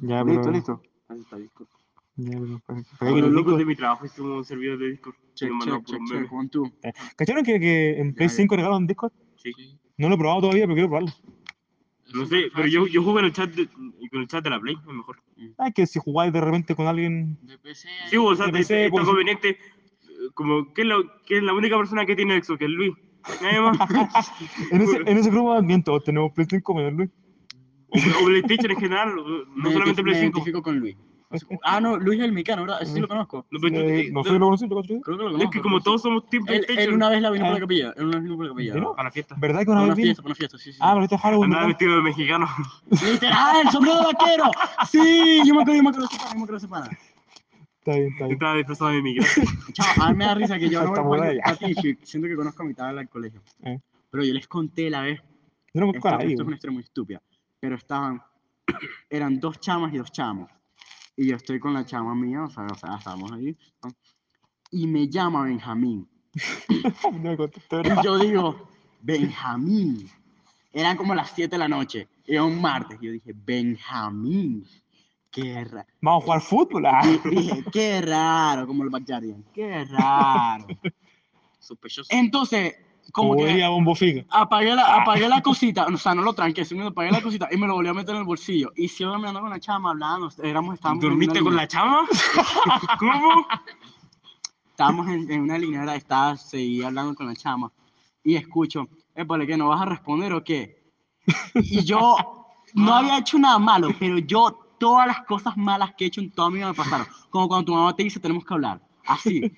Ya, Listo, pero... listo. Ahí está Discord. Ya, pero... ¿para- para qué Pero quieres los locos de mi trabajo es como un servidor de Discord. Check, check, check, check. ¿Cacharon que, que en Play Ya, ya. 5 regalan Discord? Sí. No lo he probado todavía, pero quiero probarlo. No sé, pero yo, yo juego en el chat de, con el chat de la Play, es mejor. Ah, que si jugáis de repente con alguien... De PC. Sí, o sea, pensé, te- está pues, conveniente. Como que es, la, que es la única persona que tiene Exo, que es Luis. Nadie más. En ese, en ese grupo también todos tenemos Play 5 menos Luis. O, o PlayStation en general, no Me solamente Play me 5. identifico con Luis. Ah, no, Luis es el mecano, ¿verdad? Ese sí lo conozco. No, Eh, no sé, lo conocí, lo conocí. Creo que lo Es conozco. que como todos somos Team Él, PlayStation. él una vez la vino por Ah. la capilla. Él una vez vino por la capilla. ¿Vino? A la fiesta. ¿Verdad que Para una una vez vino? fiesta, para una fiesta, sí, sí. Ah, pero este es Halloween, Andaba vestido de mexicano. Literal, el sombrero de vaquero. Sí, yo me acuerdo, yo me acuerdo de yo me acuerdo de. Está bien, está bien. Estaba disfrazado de migrante. Chao, a mí me da risa que yo no buena a ti, siento que conozco a mitad del colegio. Eh. Pero yo les conté la vez, Yo no me esto, acuerdo esto es una historia muy estúpida, pero estaban, eran dos chamas y dos chamos. Y yo estoy con la chama mía, o sea, o sea estábamos ahí. ¿no? Y me llama Benjamín. Y yo digo, Benjamín. Eran como las 7 de la noche. Era un martes. Y yo dije, Benjamín. Qué raro. Vamos a jugar fútbol. Ah. Dije, qué raro, como el Backyardian. Qué raro. Sospechoso. Entonces, como que Bombo Figa. apagué la, apagué la cosita, o sea, no lo tranqué, sino apagué la cosita y me lo volví a meter en el bolsillo. Y sigo mirando con la chama, hablando, éramos, estábamos ¿Dormiste con la chama? ¿Cómo? Estábamos en, en una línea, ¿verdad? Estaba, seguía hablando con la chama y escucho, épale, ¿qué? ¿No vas a responder o qué? Y yo no había hecho nada malo, pero yo todas las cosas malas que he hecho en toda mi vida me pasaron. Como cuando tu mamá te dice, tenemos que hablar. Así.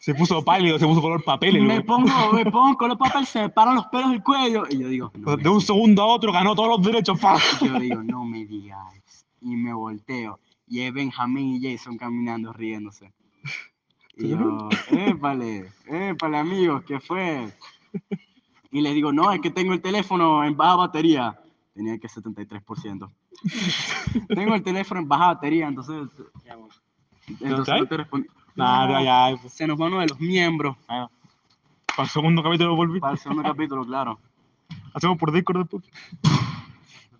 Se puso pálido, se puso color papel. el Me pongo, me pongo con los papeles, se me paran los pelos del cuello. Y yo digo, no me De un segundo a otro ganó todos los derechos. pa. Y yo digo, no me digas. Y me volteo. Y es Benjamín y Jason caminando riéndose. Y yo, épale, épale amigos, ¿qué fue? Y les digo, no, es que tengo el teléfono en baja batería. Tenía que 73%. tengo el teléfono en baja batería, entonces... Entonces no te respondí. Nada, ya. pues, Se nos va uno de los miembros. ah. Para el segundo capítulo volví. Para el segundo capítulo, claro. Hacemos por Discord después.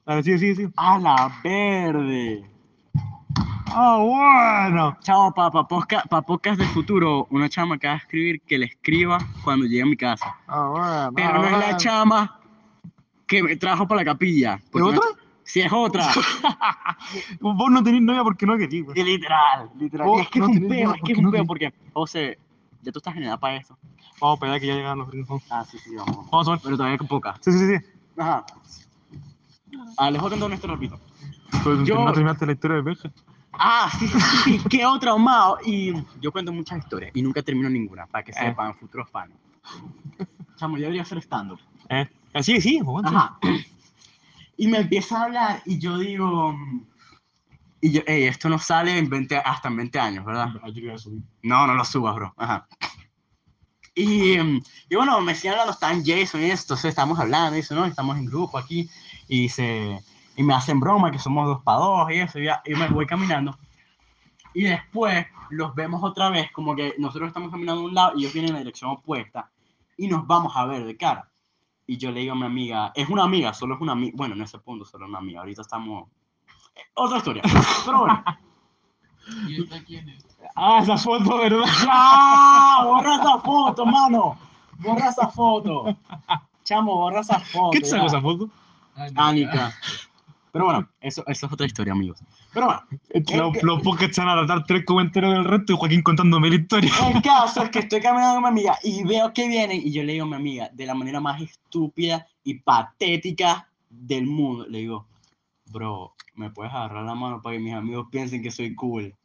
A ver, sí, sí, sí. ¡A la verde! Ah, bueno. Chao, para podcast, pa podcast del futuro, una chama que va a escribir que le escriba cuando llegue a mi casa. Ah, bueno. Pero ah, no es la chama que me trajo para la capilla. ¿Es porque otra? Sí, es otra. Vos no tenés novia porque no querís, güey. Literal, literal. Vos es que no es un peo, es que es un no peo porque, José, ya tú estás en edad para eso. Vamos a esperar que ya llegan los gringos. Ah, sí, sí, vamos. Vamos a ver. Pero todavía con poca. Sí, sí, sí. Ajá. Ah, les voy a contar historia rapidito. Pero Yo- no terminaste la historia de Benja. Ah, sí, sí, sí, sí, quedó traumado. Y yo cuento muchas historias y nunca termino ninguna, para que Eh. sepan futuros fans. Chamo, yo debería hacer stand-up. Eh. Así, sí, pues, Ajá. Y me empieza a hablar y yo digo, y yo, hey, esto no sale en 20, hasta en 20 años, ¿verdad? No, no lo subas, bro. Ajá. Y, y bueno, me siguen hablando, está en Jason y esto, entonces estamos hablando, y dice, no, estamos en grupo aquí, y, se, y me hacen broma que somos dos para dos y eso, y, ya- y me voy caminando. Y después los vemos otra vez, como que nosotros estamos caminando a un lado y ellos vienen en la dirección opuesta, y nos vamos a ver de cara. Y yo le digo a mi amiga, es una amiga, solo es una amiga, bueno, en ese punto solo es una amiga, ahorita estamos... eh, Otra historia, pero bueno. ¿Y esta quién es? Ah, esa foto, ¿verdad? ¡Ya! ¡Borra esa foto, mano! ¡Borra esa foto! Chamo, borra esa foto. ¿Qué te sacó esa foto? Anica. Pero bueno, eso, eso es otra historia, amigos. Pero bueno, Los, que- los podcasts van a dar tres comentarios del resto y Joaquín contándome la historia. el caso es que estoy caminando con mi amiga y veo que viene y yo le digo a mi amiga, de la manera más estúpida y patética del mundo, le digo, bro, ¿me puedes agarrar la mano para que mis amigos piensen que soy cool?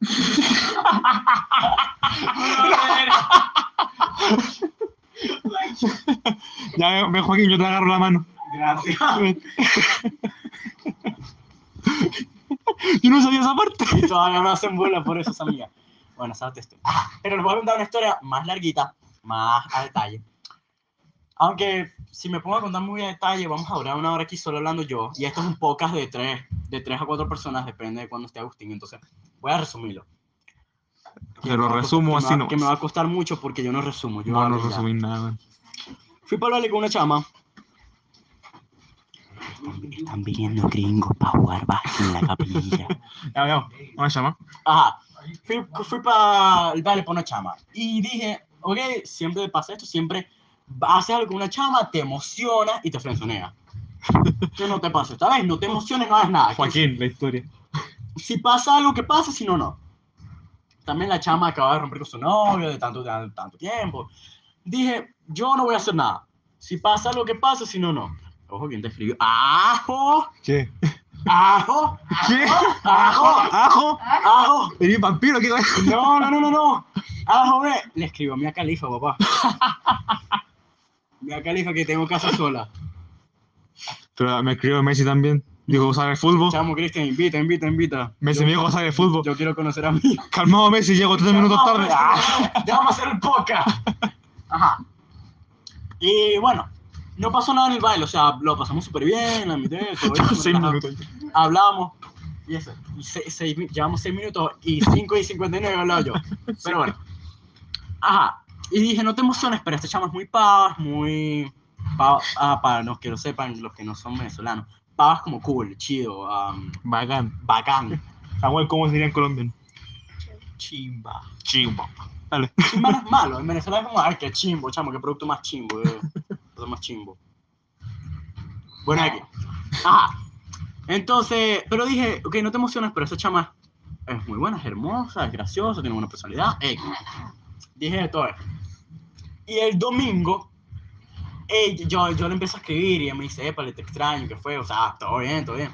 Ya ve, ve, Joaquín, yo te agarro la mano. Gracias. Yo no sabía esa parte. Y todavía no hacen burla por eso, amiga. Bueno, sabes esto. Ah, pero les voy a contar una historia más larguita, más a detalle. Aunque si me pongo a contar muy a detalle, vamos a durar una hora aquí solo hablando yo. Y esto es un podcast de tres, de tres a cuatro personas, depende de cuándo esté Agustín. Entonces, voy a resumirlo. Que a resumo costar- así va- Que me va a costar mucho porque yo no resumo. Yo No, no resumí nada. Fui para hablarle con una chama. Están viniendo gringos para jugar básquet en la capilla. Ya, ya. ¿Cómo se llama? Ajá. Fui, fui para el baile por una chama. Y dije, ok, siempre pasa esto, siempre haces algo con una chama, te emociona y te frenzonea. Que no te pasa esta vez, no te emociones, no hagas nada. Joaquín, la historia. Si pasa algo, que pasa, si no, no. También la chama acaba de romper con su novio de tanto, de tanto tiempo. Dije, yo no voy a hacer nada. Si pasa algo, que pasa, si no, no. Ojo, ¿quién te escribió? ¡Ajo! ¿Qué? ¡Ajo! ¿Qué? ¡Ajo! ¿Ajo? ¡Ajo! ¿Eres vampiro? ¿Qué No, no, no, no, no. Ah, joven. Le escribo a Mia Califa, papá. Mia Califa que tengo casa sola. Pero me escribió Messi también. Dijo, ¿sabe el fútbol? Chamo, Cristian, invita, invita, invita. Messi me dijo, ¿sabe el fútbol? Yo quiero conocer a mí. Calmado Messi, llego tres minutos tarde. Ah. Déjame hacer el podcast. Ajá. Y bueno, no pasó nada en el baile, o sea, lo pasamos súper bien, la mitad, Seis. Hablamos, y eso, y se- seis mi- llevamos 6 minutos y 5 y 59 he hablado yo. Pero bueno. Ajá. Y dije, no te emociones, pero este chamo es muy pavas, muy... pa- ah, para los que lo sepan, los que no son venezolanos. Pavas como cool, chido, um, Bacán. bacán. Samuel, ¿cómo sería en colombiano? Chimba. Chimbo. Dale. Chimba no es malo, en Venezuela es como, ay, qué chimbo, chamo, qué producto más chimbo, más chimbo. Bueno, aquí. Ajá. Entonces, pero dije, ok, no te emociones, pero esa chama es muy buena, es hermosa, es graciosa, tiene buena personalidad. X. Dije todo eso. Y el domingo, yo, yo le empiezo a escribir y ella me dice, épale, te extraño, ¿qué fue? O sea, todo bien, todo bien.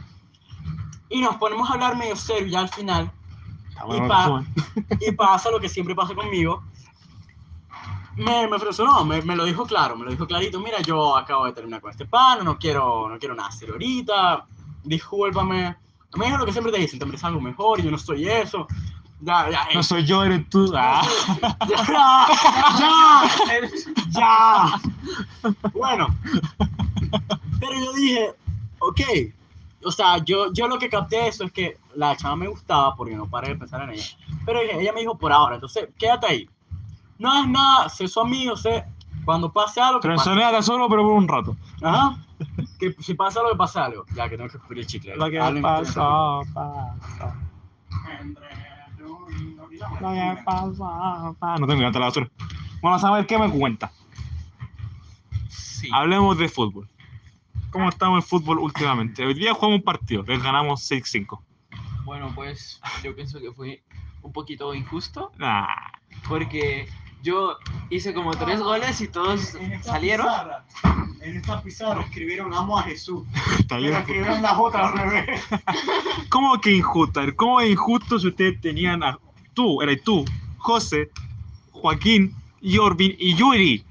Y nos ponemos a hablar medio serio ya al final. Y, pa- y pasa lo que siempre pasa conmigo. Me, me no, me, me lo dijo claro, me lo dijo clarito. Mira, yo acabo de terminar con este pan, no quiero, no quiero nada serio ahorita. Discúlpame. Me dijo lo que siempre te dicen, te mereces algo mejor y yo no soy eso. Ya, ya, ey. No soy yo, eres tú. Ah. ya, ya, ya. Bueno, pero yo dije, ok. O sea, yo, yo lo que capté de eso es que la chava me gustaba porque no paré de pensar en ella. Pero ella me dijo por ahora, entonces quédate ahí. No es nada, sé su amigo, sé cuando pase algo. que solo, pero por un rato. Ajá. Que si pasa algo, que pase algo. Ya que tengo que escupir el chicle. Lo que Hablen pasó, pasó. Lo que pasó, pasó. No tengo que levantar la basura. Bueno, a ver qué me cuenta. Sí. Hablemos de fútbol. ¿Cómo estamos en fútbol últimamente? Hoy día jugamos un partido, les ganamos 6-5. Bueno, pues yo pienso que fue un poquito injusto Nah. porque yo hice como tres goles y todos salieron. pizarra, en esta pizarra escribieron amo a Jesús. Está Pero bien. escribieron la J al revés. ¿Cómo que injusto? ¿Cómo es injusto si ustedes tenían a tú, eres tú, José, Joaquín, Jorvin y Yuri?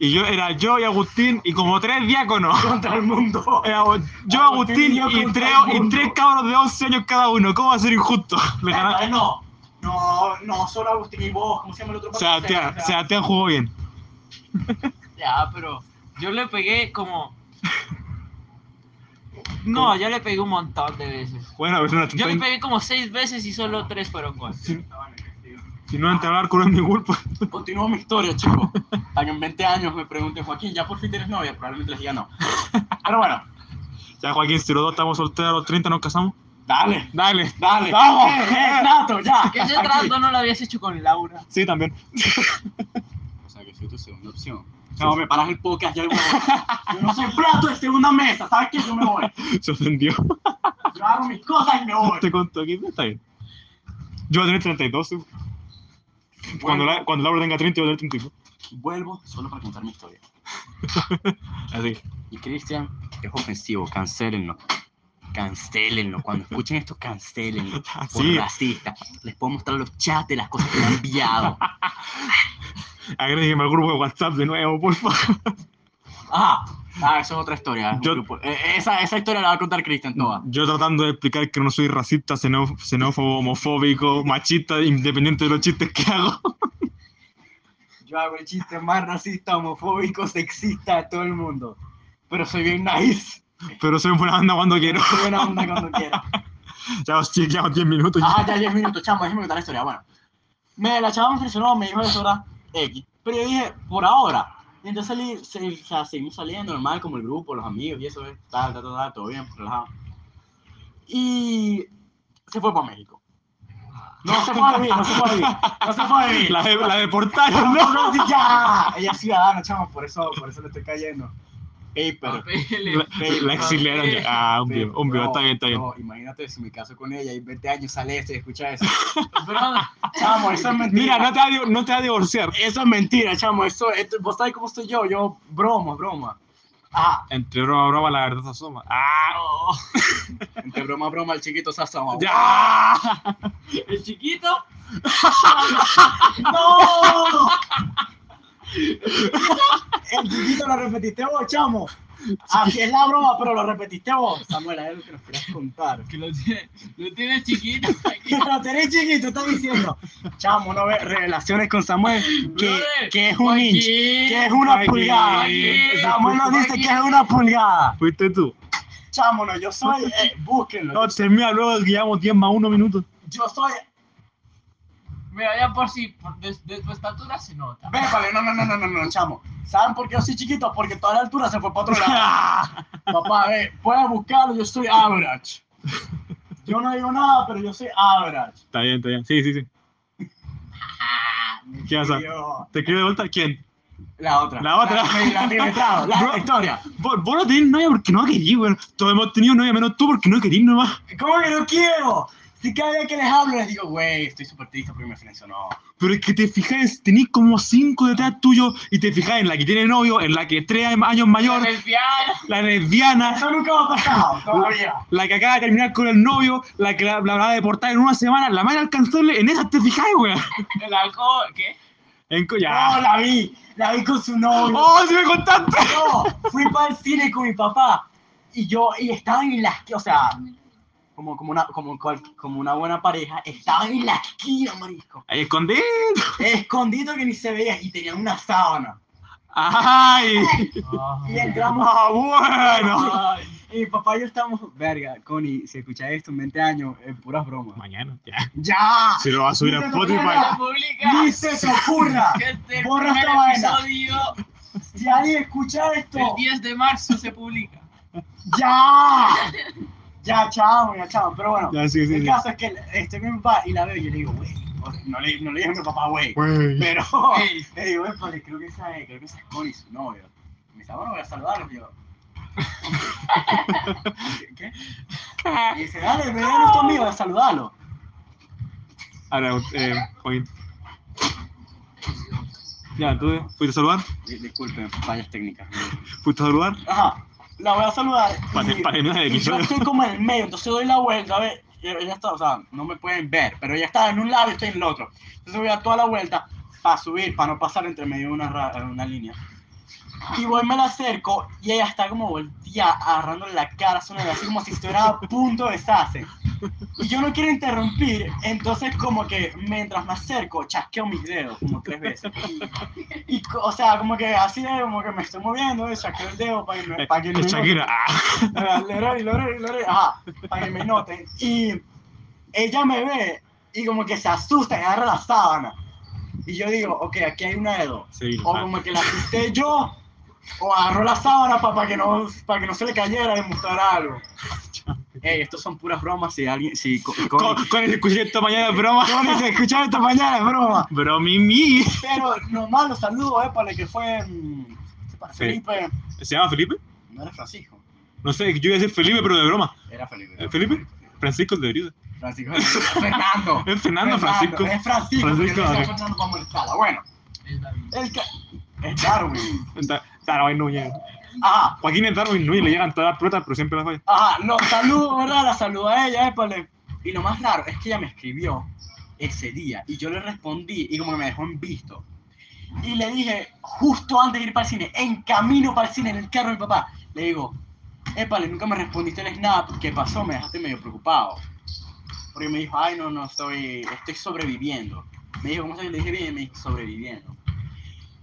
Y yo era yo y Agustín y como tres diáconos. Contra el mundo. Era yo, Agustín Agustín y yo y contra tres, y tres cabros de 11 años cada uno. ¿Cómo va a ser injusto? Le gana- Eh, No, no, no, solo Agustín y vos. ¿Cómo se llama el otro? Sebastián, O sea, Sebastián jugó bien. Ya, pero yo le pegué como... No, yo le pegué un montón de veces. Bueno, pues una Yo le pegué como seis veces y solo tres fueron goles. si no entra al arco no es mi culpa. Continúo mi historia, chicos. Para que en 20 años me pregunten, Joaquín, ¿ya por fin tienes novia? Probablemente les diga no. Pero bueno, Ya Joaquín, si los dos estamos solteros a los 30 nos casamos. Dale, Dale. dale. Vamos. Eh, eh, Nato, ya. Que ese trato no lo habías hecho con Laura. Sí, también. O sea, que soy tu segunda opción. No, me paras el podcast ya. Yo yo no soy plato de segunda mesa, ¿sabes qué? Yo me voy. Se ofendió. Yo hago mis cosas y me voy. Te conto aquí, está bien. Yo voy a tener 32. sí. Cuando, la, cuando Laura tenga 30, yo voy a tener 32. Vuelvo solo para contar mi historia. Así. Y Cristian, es ofensivo, cancélenlo. Cancélenlo. Cuando escuchen esto, cancélenlo. Por Así. racista. Les puedo mostrar los chats de las cosas que me han enviado. Agrégueme al grupo de WhatsApp de nuevo, por favor. Ajá. Ah, eso es otra historia. Yo- grupo. Eh, esa, esa historia la va a contar Cristian toda. Yo tratando de explicar que no soy racista, xenó- xenófobo, homofóbico, machista, independiente de los chistes que hago. Yo hago el chiste más racista, homofóbico, sexista de todo el mundo. Pero soy bien nice. Pero soy buena banda cuando quiero. Soy buena onda cuando quiera. Ya os chequeamos 10 minutos. Ah, ya 10 minutos, chamo, déjame contar la historia. Bueno, me, la chava me impresionó, me dijo eso, ¿verdad? X. Pero yo dije, por ahora, Y entonces salí, se- o sea, seguimos saliendo normal, como el grupo, los amigos y eso, tal, tal, tal, tal, todo bien, relajado. Y se fue para México. No se fue a vivir, no se fue a vivir, no se fue a vivir. La, de- la deportaron, ¿no? No, sí, ya. Ella es ciudadana, chamo, por eso, por eso le estoy cayendo. Ey, pero... Papeles. La, la exiliaron ya. Ah, un pero, vivo, un vivo, está bien, está bien. bro, imagínate si me caso con ella y 20 años sale este y escucha eso. Chamo, eso es mentira. Mira, no te, va a, di- no te va a divorciar. Eso es mentira, chamo. Eso, esto, vos sabés cómo estoy yo. Yo, broma, broma. Ah, Entre broma, broma, la verdad se asoma. ¡Ah! oh, entre broma, broma, el chiquito se asoma. ¡Ya! el chiquito. ¡No! El chiquito lo repetiste vos, chamo. Así es la broma, pero lo repetiste vos. Samuel, es lo que nos querías contar. Que lo tiene, lo tiene chiquito. Que lo tenés chiquito, estás diciendo. Chamo, no ve relaciones con Samuel, que, es un inch, que es una pulgada. Samuel nos dice que es una pulgada. Fuiste tú. Chamo, no, yo soy, eh, búsquenlo. No, termina luego que llevamos 10 más 1 minutos. Yo soy Mira, ya por si, por de, de tu estatura se nota. Vépale, no, no, no, no, no, no, chamo. ¿Saben por qué yo soy chiquito? Porque toda la altura se fue para otro lado. Papá, ve, puedes buscarlo, yo soy average. Yo no digo nada, pero yo soy average. Está bien, está bien. Sí, sí, sí. ¿Qué pasa? ¿Te escribe de vuelta? ¿Quién? La otra. La otra. La, la, la, la Bro. historia. Vos, vos no tenés novia porque no querís, weón. Todos hemos tenido novia menos tú porque no querís nomás. ¿Cómo que no quiero? Si cada día que les hablo les digo, güey, estoy súper triste porque me frencionó. Pero es que te fijas, tenés como 5 detrás tuyo y te fijas en la que tiene novio, en la que es 3 años mayor, La lesbiana. la lesbiana, Eso nunca me ha pasado, todavía. la que acaba de terminar con el novio, la que la, la va a deportar en una semana, la más alcanzable, en esas te fijas, weón. El alcohol, ¿qué? En co- No, ya. la vi. La vi con su novio. ¡Oh, si me contaste! No, fui para el cine con mi papá y yo, y estaban en la esquina, o sea, como, como, una, como, cual- como una buena pareja, estaban en la esquina, marisco, Ahí escondí. escondido que ni se veía y tenían una sábana. ¡Ay! Y entramos, ¡Ah, bueno! Ay, y mi papá y yo estamos, verga, Connie, si escuchas esto en 20 años, es puras bromas. Mañana, ya. ¡Ya! Se lo va a subir a Spotify. ¡Ni se te ocurra! Borra esta vaina. Si alguien escucha esto, el 10 de marzo se publica. ¡ya! Ya, chao, ya, chao. Pero bueno, Ya, sí, sí, el sí. caso es que estoy con mi papá y la veo y yo le digo, güey, no le, no le dije a mi papá, güey. Güey. Pero le digo, "Epa, creo que esa es, creo que esa es Connie, su novio. Y me dice, "Ah, bueno, voy a saludarlo. Y yo, ¿qué? Y dice, dale, ven a nuestro amigo, voy a saludarlo. Ahora, eh, Joaquín. Ya, ¿tú fuiste a saludar? Di- Disculpen, fallas técnicas. ¿Fuiste a saludar? Ajá, la voy a saludar. Para- y- para y yo estoy como en el medio, entonces doy la vuelta, a ver, ella está, o sea, no me pueden ver, pero ella está en un lado y estoy en el otro. Entonces voy a toda la vuelta para subir, para no pasar entre medio de una, una línea. Y voy, me la acerco y ella está como volteada, agarrándole la cara, sonando así como si estuviera a punto de deshacer. Y yo no quiero interrumpir, entonces como que mientras me acerco, chasqueo mis dedos como tres veces. Y, co- o sea, como que así de como que me estoy moviendo, y chasqueo el dedo para que me, para que me Shakira. Para que me noten. Y ella me ve y como que se asusta y agarra la sábana. Y yo digo, ok, aquí hay una de dos. Sí, O ah. como que la asusté yo, o agarró la sábana para que, no, para que no se le cayera y mostrara algo. Ey, estos son puras bromas. Si alguien, si co- Con, con, con el escuché esta mañana de broma. con se escucharon esta mañana, es broma. Bro, Mimi. Pero nomás los saludos, eh, para el que fue mm, Felipe. ¿Se llama Felipe? No era Francisco, No sé, yo iba a decir Felipe, pero de broma. era Felipe. ¿Eh, ¿Felipe? Francisco de Brida. Francisco. Fernando. Es Fernando Francisco. Es Francisco. Francisco, molestarla. Bueno, Es David. el ca- es Darwin. Da- Darwin Núñez. Ajá, Joaquín es Darwin Núñez, le llegan todas las pruebas, pero siempre las falla. ajá, los saludo, ¿verdad? La saludo a ella, épale. Y lo más raro es que ella me escribió ese día y yo le respondí y como que me dejó en visto. Y le dije, justo antes de ir para el cine, en camino para el cine, en el carro de mi papá, le digo, épale, nunca me respondiste el snap, ¿qué pasó? Me dejaste medio preocupado. Porque me dijo, ay, no, no, estoy, estoy sobreviviendo. Me dijo, ¿cómo se Le dije bien, me dijo, sobreviviendo.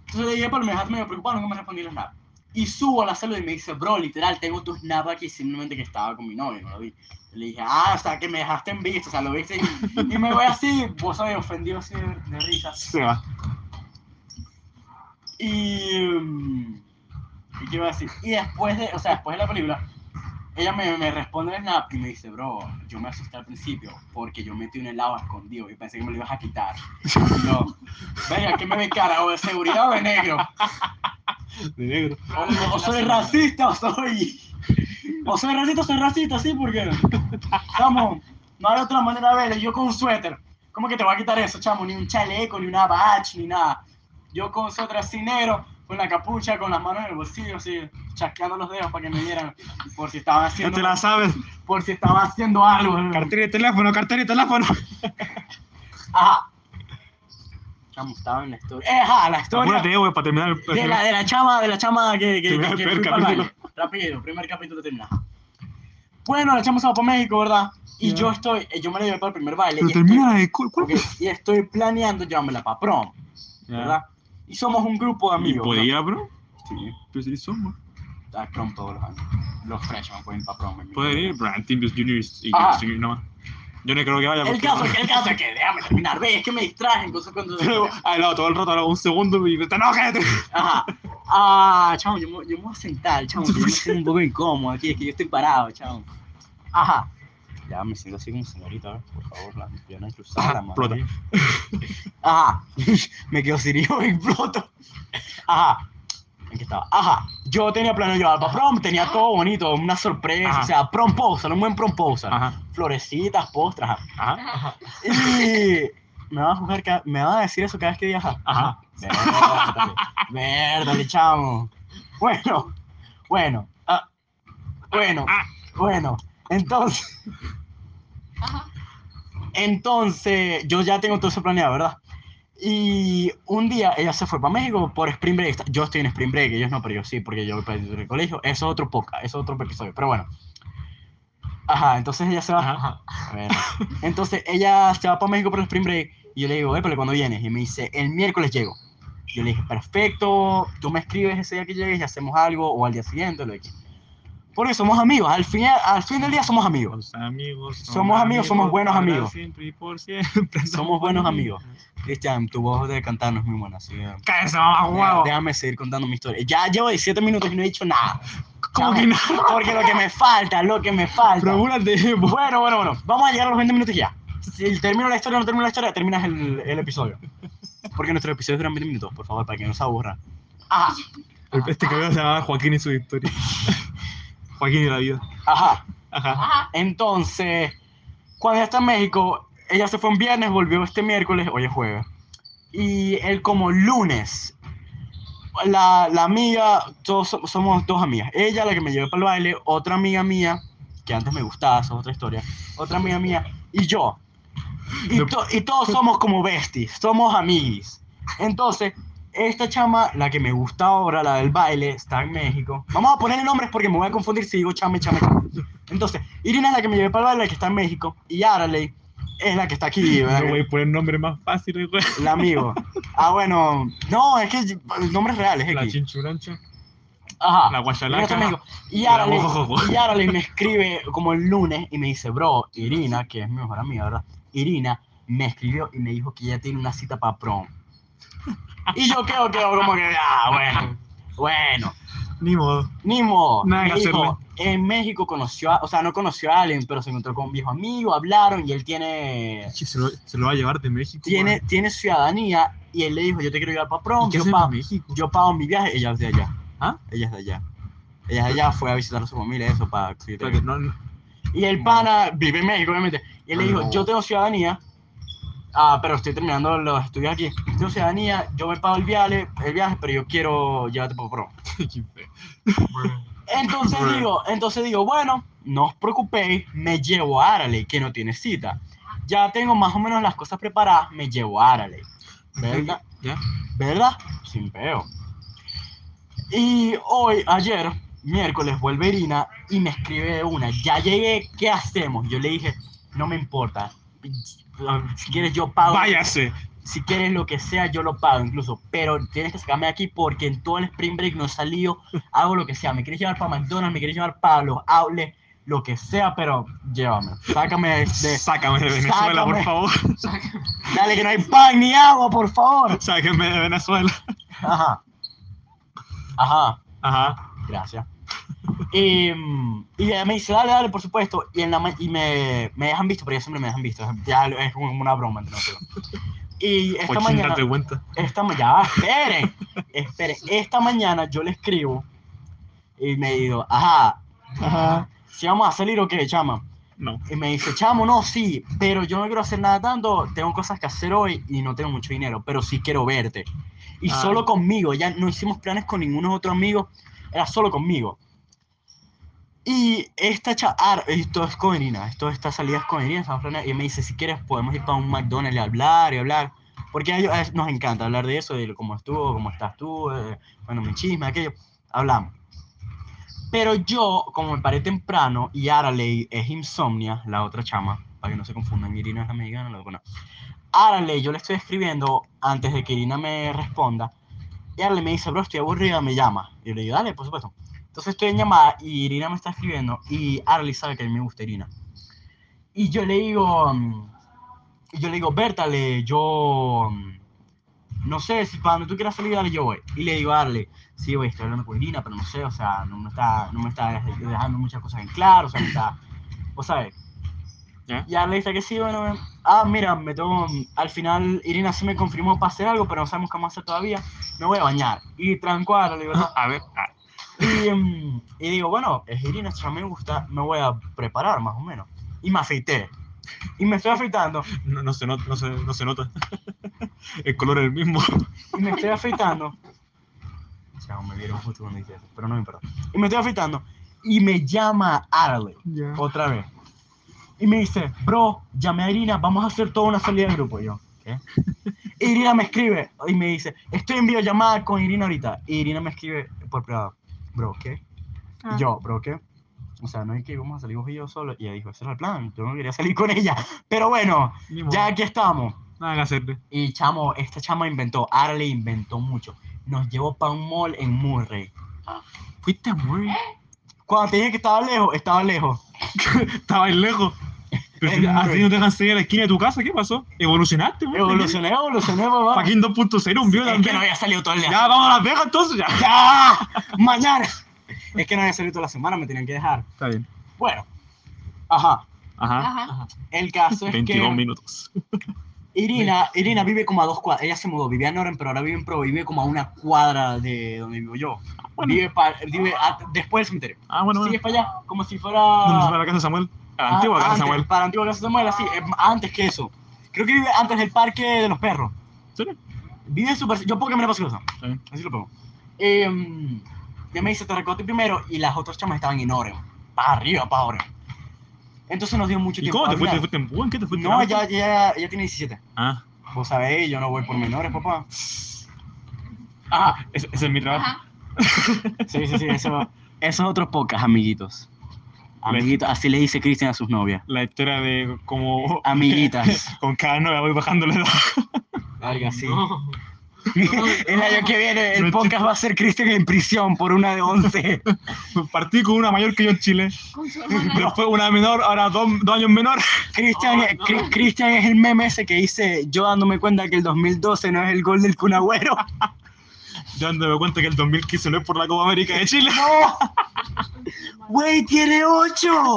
Entonces le dije, épale, me dejaste medio preocupado, nunca me respondí el snap. Y subo a la salud y me dice, bro, literal, tengo tu snap aquí, simplemente que estaba con mi novio, no lo vi. Le dije, ah, o sea, que me dejaste en visto, o sea, lo viste. Y, y me voy así, vos sabés, ofendido así de, de risa. Se va. Y. ¿Y qué iba a decir? Y después de, o sea, después de la película, ella me, me responde el snap y me dice, bro, yo me asusté al principio porque yo metí un helado escondido y pensé que me lo ibas a quitar. Y yo, venga, ¿qué me ve cara? ¿O de seguridad o de negro? De negro. O, o soy racista o soy. O soy racista o soy racista, sí, porque. Chamo, no hay otra manera de verlo. Yo con un suéter. ¿Cómo que te voy a quitar eso, chamo? Ni un chaleco, ni una bach, ni nada. Yo con un suéter así negro, con la capucha, con las manos en el bolsillo, así, chasqueando los dedos para que me vieran. Por si estaba Ya haciendo. te la sabes. Por si estaba haciendo algo. Cartera de teléfono, cartera de teléfono. Ajá. Chamo, estaba en la historia. Eh, ajá, la historia. Apúrate, güey, para terminar el. De la, de la chama, de la chama que, que, que, que capítulo. Rápido, primer capítulo terminado. Bueno, la chama se va para México, ¿verdad? Y Ya. yo estoy, eh, yo me la llevé para el primer baile. Pero y, estoy, termina de. ¿Cuál? cuál? ok, y estoy planeando llevármela para prom, ¿verdad? Y somos un grupo de ¿Y amigos. ¿verdad? podía, bro? Sí, Pues sí, somos. a prom todos los años. Los freshmen pueden ir para prom. Pueden ir, pero en Timbers Juniors y Ajá. y nada más. Yo no creo que vaya. El porque- caso, es que, el caso es que, déjame terminar, ve, es que me distraen cosas cuando... Ah, no, todo el rato, un segundo y te no, cállate. Ajá. Ah, chamo, yo, me- yo me voy a sentar, chamo, que yo me siento un poco incómodo aquí, es que yo estoy parado, chamo. Ajá. Ya me siento así como señorita, por favor, la pierna cruzada, la mano. Ajá. me quedo serio y exploto. Ajá. ¿En qué estaba? Ajá. Yo tenía planeado llevar para prom, tenía todo bonito, una sorpresa, Ajá. o sea, prom postal, un buen prom postal. Ajá. Florecitas, postres, ajá. Ajá. Y me va a jugar, me va a decir eso cada vez que diga ajá. Vérdale, chamo. Bueno, bueno, ah, bueno, Ah. bueno. Entonces, entonces, yo ya tengo todo eso planeado, ¿verdad? Y un día ella se fue para México por Spring Break. Yo estoy en Spring Break, ellos no, pero yo sí, porque yo voy para el colegio. Eso es otro podcast, eso es otro episodio, pero bueno. Ajá, entonces ella se va. Ajá. Entonces ella se va para México por el Spring Break y yo le digo, épale, ¿cuándo vienes? Y me dice, el miércoles llego. Yo le dije, perfecto, tú me escribes ese día que llegues y hacemos algo o al día siguiente, lo que Porque somos amigos, al fin, al fin del día somos amigos. Los amigos. Somos amigos, somos buenos amigos. Siempre y por siempre. Somos buenos amigos. Cristian, tu voz de cantar no es muy buena, así que... Cállese, mamá, huevo. Déjame seguir contando mi historia. Ya llevo 17 minutos y no he dicho nada. ¿Cómo que no? Porque lo que me falta, lo que me falta. Po. Bueno, bueno, bueno. Vamos a llegar a los 20 minutos ya. Si termino la historia o no termino la historia, terminas el, el episodio. Porque nuestros episodios duran 20 minutos, por favor, para que no se aburran. Ajá, Este cabrón se llama Joaquín y su historia. Joaquín y la vida. ajá. Ajá. Entonces, cuando ella está en México, ella se fue un viernes, volvió este miércoles, hoy es jueves. Y él como lunes, la, la amiga, todos so- somos dos amigas. Ella, la que me llevó para el baile, otra amiga mía, que antes me gustaba, esa es otra historia, otra amiga mía, y yo. Y, No. to- y todos somos como besties, somos amiguis. Entonces, esta chama, la que me gusta ahora, la del baile, está en México. Vamos a ponerle nombres porque me voy a confundir si digo chame, chame, chame. Entonces, Irina es la que me llevé para el baile, la que está en México, y Araley es la que está aquí, ¿verdad? No voy a poner nombre más fácil, güey. El amigo. Ah, bueno, no, es que nombres reales, es La aquí. chinchurancha. Ajá. La guachalaca. Y La Araley, mojojojo. y Araley me escribe como el lunes y me dice, bro, Irina, que es mi mejor amiga, ¿verdad? Irina me escribió y me dijo que ella tiene una cita para prom. Y yo quedo, quedo como que, ah, bueno, bueno. Ni modo. Ni modo. Nada que en México conoció, a- o sea, no conoció a alguien, pero se encontró con un viejo amigo, hablaron y él tiene, Se lo, se lo va a llevar de México. tiene, tiene ciudadanía y él le dijo, yo te quiero llevar para ¿Y prom, qué yo México? yo pago mi viaje, ella es de allá. ¿Ah? Ella es de allá. Ella es de allá, fue a visitar a su familia, eso, para... Sea, que no, no- Y el pana vive en México, obviamente. Y él le dijo, No. yo tengo ciudadanía, ah, pero estoy terminando los estudios aquí. Tengo ciudadanía, yo me pago el viaje, el viaje pero yo quiero llevarte. Qué feo. Entonces digo, entonces digo, bueno, no os preocupéis, me llevo a Araley, que no tiene cita. Ya tengo más o menos las cosas preparadas, me llevo a Araley. ¿Verdad? ¿Ya? ¿Verdad? Sin peo. Y hoy, ayer, miércoles, vuelve Irina y me escribe una, ya llegué, ¿qué hacemos? Yo le dije, no me importa. Si quieres yo pago. Váyase. Si quieres lo que sea, yo lo pago incluso. Pero tienes que sacarme de aquí porque en todo el Spring Break no he salido. Hago lo que sea. Me quieres llevar para McDonald's, me quieres llevar para los outlets, lo que sea, pero llévame. Sácame de... Sácame de Venezuela, por Sácame. favor. Dale que no hay pan ni agua, por favor. Sáquenme de Venezuela. Ajá. Ajá, Ajá. gracias. Y, y ella me dice, dale, dale, por supuesto. Y, en la y me, me dejan visto, pero ya siempre me dejan visto. Ya es como una broma entre nosotros. Y esta Pues mañana, cuenta. esta mañana, esperen, esperen. Esta mañana yo le escribo y me digo, ajá, Ajá. si vamos a salir o qué, chama. No. Y me dice, chamo, no, sí, pero yo no quiero hacer nada tanto, tengo cosas que hacer hoy y no tengo mucho dinero, pero sí quiero verte. Y Ah. solo conmigo, ya no hicimos planes con ninguno otro amigo, era solo conmigo. Y esta cha ah, esto es con Irina, esto esta salida es con Irina, estamos y me dice, si quieres podemos ir para un McDonald's y hablar y hablar, porque a ellos a nos encanta hablar de eso, de cómo estuvo, cómo estás tú, eh, bueno, mi chisme, aquello, hablamos. Pero yo, como me paré temprano y Araley es insomnia, la otra chama, para que no se confundan, Irina es la mexicana, la buena. Araley, yo le estoy escribiendo antes de que Irina me responda. Y Araley me dice, bro, estoy aburrida, me llama. Y yo le digo, dale, por supuesto. Entonces estoy en llamada y Irina me está escribiendo y Araley sabe que a mí me gusta Irina. Y yo le digo, mm, y yo le digo, Bertale, yo mm, no sé, si para donde tú quieras salir, dale, yo voy. Y le digo a Arley, sí, güey, estoy hablando con Irina, pero no sé, o sea, no me está, no me está dejando muchas cosas en claro, o sea, me está, o sabes. ¿Ya? Y Arley dice que sí, bueno, eh, ah, mira, me tengo, al final Irina sí me confirmó para hacer algo, pero no sabemos cómo hacer todavía, me voy a bañar. Y tranco a ¿verdad? A ver. ah, Y, mm, y digo, bueno, es Irina, me gusta, me voy a preparar más o menos. Y me afeité. Y me estoy afeitando. No, no se nota, no se, no se nota. El color es el mismo. y me estoy afeitando. O sea, me vieron justo cuando dije eso, pero no me importa. Y me estoy afeitando. Y me llama Arley otra vez. Y me dice, bro, llamé a Irina, vamos a hacer toda una salida de grupo. Y yo, ¿qué? Irina me escribe y me dice, estoy en videollamada con Irina ahorita. Y Irina me escribe por privado, bro, ¿qué? Ah. Y yo, bro, ¿qué? O sea, no es que íbamos a salir vos y yo solo. Y ella dijo, ese era el plan, yo no quería salir con ella. Pero bueno, ya aquí estamos. Nada que hacerle. Y chamo, esta chama inventó, Arley inventó mucho. Nos llevó para un mall en Murray. Fuiste muy. Cuando te dije que estaba lejos, estaba lejos. Estaba ahí lejos. Pero si a ti no te dejan seguir a la esquina de tu casa, ¿qué pasó? ¿Evolucionaste, güey? Evolucioné, evolucioné, papá. Fucking 2.0, un video Es que también. no había salido todo el día. Ya, vamos a Las Vegas entonces, ya. ¡Ya! ¡Mañana! Es que no había salido toda la semana, me tenían que dejar. Está bien. Bueno. Ajá. Ajá. Ajá. El caso es 22 que minutos. Irina, Irina vive como a dos cuadras. Ella se mudó, vivía en Oren, pero ahora vive en Pro. Vive como a una cuadra de donde vivo yo. bueno. Vive, pa- vive a- después del cementerio. Ah, bueno, Sigue bueno. para allá, como si fuera... ¿Dónde se va la casa de Samuel? A la Ah, antigua casa antes, Samuel. Para antigua casa Samuel, así, eh, antes que eso. Creo que vive antes del parque de los perros. ¿Sí? Vive súper... Yo puedo que me la paso cosa. Está bien. Así lo pongo. Eh, ya me dice, te recoté primero y las otras chamas estaban en Oreo. Para arriba, para Oreo. Entonces nos dio mucho ¿Y tiempo. cómo te fuiste? ¿Te fuiste en búho? ¿En qué te fuiste? No, ¿En ya, ya, ya tiene 17. Ah, Vos sabéis, yo no voy por menores, papá. Ajá, ese, ese es mi trabajo. Ajá. sí, sí, sí, eso, eso es otro podcast, amiguitos. Amiguitos, así le dice Cristian a sus novias. La historia de cómo. Amiguitas. Con cada novia voy bajando la edad. Algo así. No. El año que viene el No podcast va a ser Cristian en prisión por una de 11. Partí con una mayor que yo en Chile. Después una menor, ahora dos, dos años menor. Cristian Oh, no. Cri- Cristian es el meme ese que dice yo dándome cuenta que el 2012 no es el gol del Kun Agüero. Yo dándome cuenta que el 2015 no es por la Copa América de Chile. ¡No! ¡Güey, tiene 8!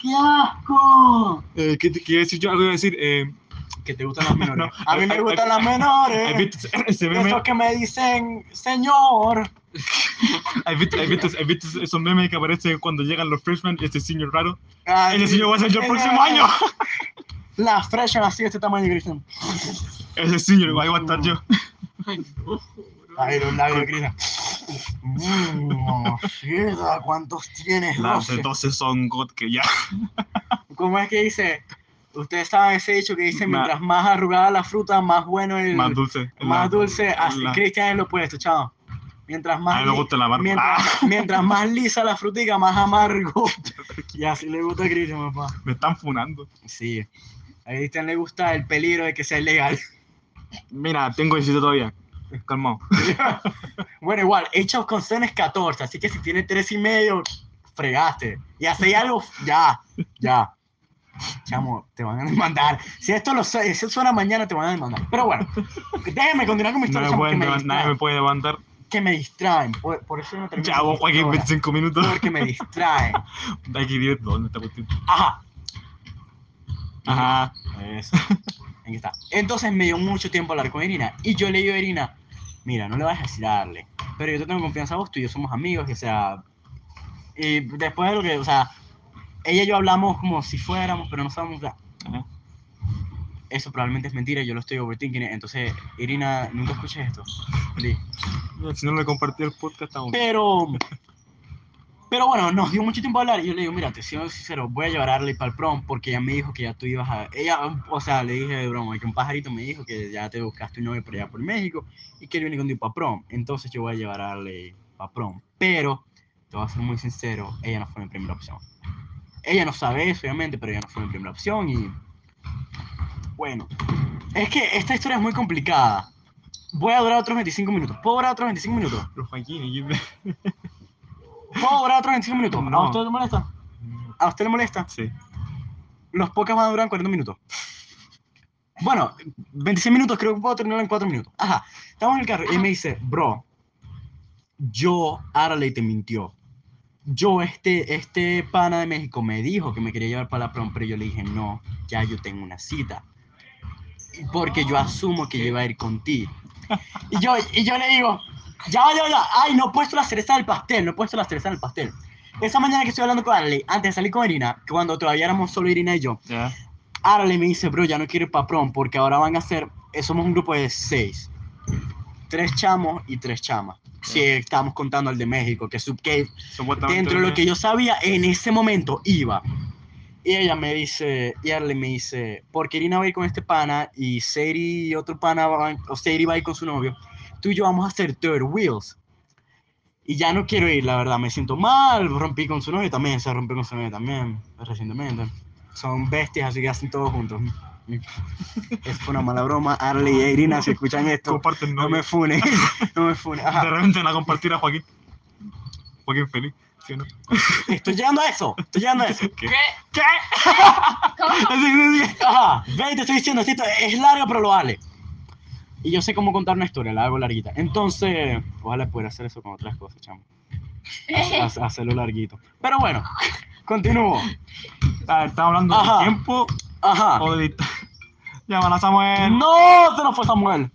¡Qué asco! Eh, ¿Qué te quiero decir yo? Algo iba a decir. Eh, Que te gustan las menores. No. A mí me gustan las ¿Has menores. visto ese- ese meme? Esos que me dicen, señor. ¿Has visto, has visto- has visto esos memes que aparecen cuando llegan los freshmen este señor raro? Ay, Ese señor va a ser yo el eh, próximo año. Las freshen así de este tamaño, Cristian. Ese señor, ahí voy a estar yo. Ay, no. Ay, los labios de Cristian. Mmm, ¿cuántos tienes? Las de 12. 12 son God que ya. ¿Cómo es que dice? Ustedes saben ese dicho que dice, mientras más arrugada la fruta, más bueno el... Más dulce. más La- dulce. Así, la- Cristian es lo opuesto, chao. Mientras A más, mí me li- gusta la barba. mientras, Ah, mientras más lisa la frutica, más amargo. y así le gusta a Cristian, papá. me están funando. Sí. A Cristian le gusta el peligro de que sea ilegal. Mira, tengo 17 todavía. Calmado. bueno, igual, hechos con cenes 14, así que si tiene tres y medio, fregaste. Y hacéis algo, ya, ya. Chamo, te van a demandar. Si esto lo si suena mañana, te van a demandar. Pero bueno, déjenme continuar con mi No historia. me chamo, pueden que me nadie me puede demandar. que me distraen. Por, por eso no termino. Mi Joaquín, historia, 25 minutos. Porque me distraen. Que ir dónde está cuestión. Ajá. Ajá. Eso. Ahí está. Entonces me dio mucho tiempo hablar con Irina. Y yo le digo a Irina, mira, no le vayas a decir a darle. Pero yo te tengo confianza a vos, tú y yo somos amigos, o sea... Y después de lo que, o sea, ella y yo hablamos como si fuéramos, pero no sabemos... o Ajá. eso probablemente es mentira, yo lo estoy overthinking. Entonces, Irina, nunca escuches esto. Please. Si no le compartí el podcast, bien. Pero, pero bueno, nos dio mucho tiempo a hablar y yo le digo, mira, te soy sincero, voy a llevar a Arley para el prom porque ella me dijo que ya tú ibas a... Ella, o sea, le dije de broma que un pajarito me dijo que ya te buscaste un novio por allá por México y que él viene contigo para prom. Entonces yo voy a llevar a Arley para prom. Pero, te voy a ser muy sincero, ella no fue mi primera opción. Ella no sabe eso, obviamente, pero ella no fue mi primera opción y... Bueno, es que esta historia es muy complicada. Voy a durar otros 25 minutos. ¿Puedo durar otros 25 minutos? Pero Joaquín, ¿y qué- ¿Puedo durar otros 25 minutos? ¿A No. usted le molesta? ¿A usted le molesta? Sí. Los podcasts van a durar 40 minutos. Bueno, 26 minutos, creo que puedo terminar en 4 minutos. Ajá, estamos en el carro y me dice, bro, yo, Arley te mintió. Yo, este, este pana de México me dijo que me quería llevar para la prom, pero yo le dije, no, ya yo tengo una cita. Porque yo asumo que yo iba a ir contigo. Y yo, y yo le digo, ya, ya, ya, ay, no he puesto la cereza del pastel, no he puesto la cereza del pastel. Esa mañana que estoy hablando con Arley, antes de salir con Irina, cuando todavía éramos solo Irina y yo, Ya. Arley me dice, bro, ya no quiero ir para prom porque ahora van a ser, eh, somos un grupo de seis. Tres chamos y tres chamas. Si estamos contando al de México, que, sub, que Supuestamente. dentro de lo que yo sabía, en ese momento iba. Y ella me dice, y Arley me dice, porque Irina va a ir con este pana y Sadie y otro pana, van, o Sadie va a ir con su novio, tú y yo vamos a hacer third wheels. Y ya no quiero ir, la verdad, me siento mal, rompí con su novio también, se rompió con su novio también, recientemente. Son bestias, así que hacen todo juntos. Es una mala broma, Arley e Irina, si escuchan esto, Comparten no me funen, no me funen. Ajá. De repente van a compartir a Joaquín. Joaquín feliz. ¿Sí o no? Estoy llegando a eso, estoy llegando a eso. ¿Qué? ¿Qué? ¿Cómo? Así, así. Ajá, ve, te estoy diciendo, esto es larga, pero lo vale. Y yo sé cómo contar una historia, la hago larguita. Entonces, ojalá pudiera hacer eso con otras cosas, chamo. Hac- Hacerlo larguito. Pero bueno, continúo. Ah, Estamos hablando Ajá. de tiempo Ajá. o de Llámala Samuel. No, se nos fue Samuel.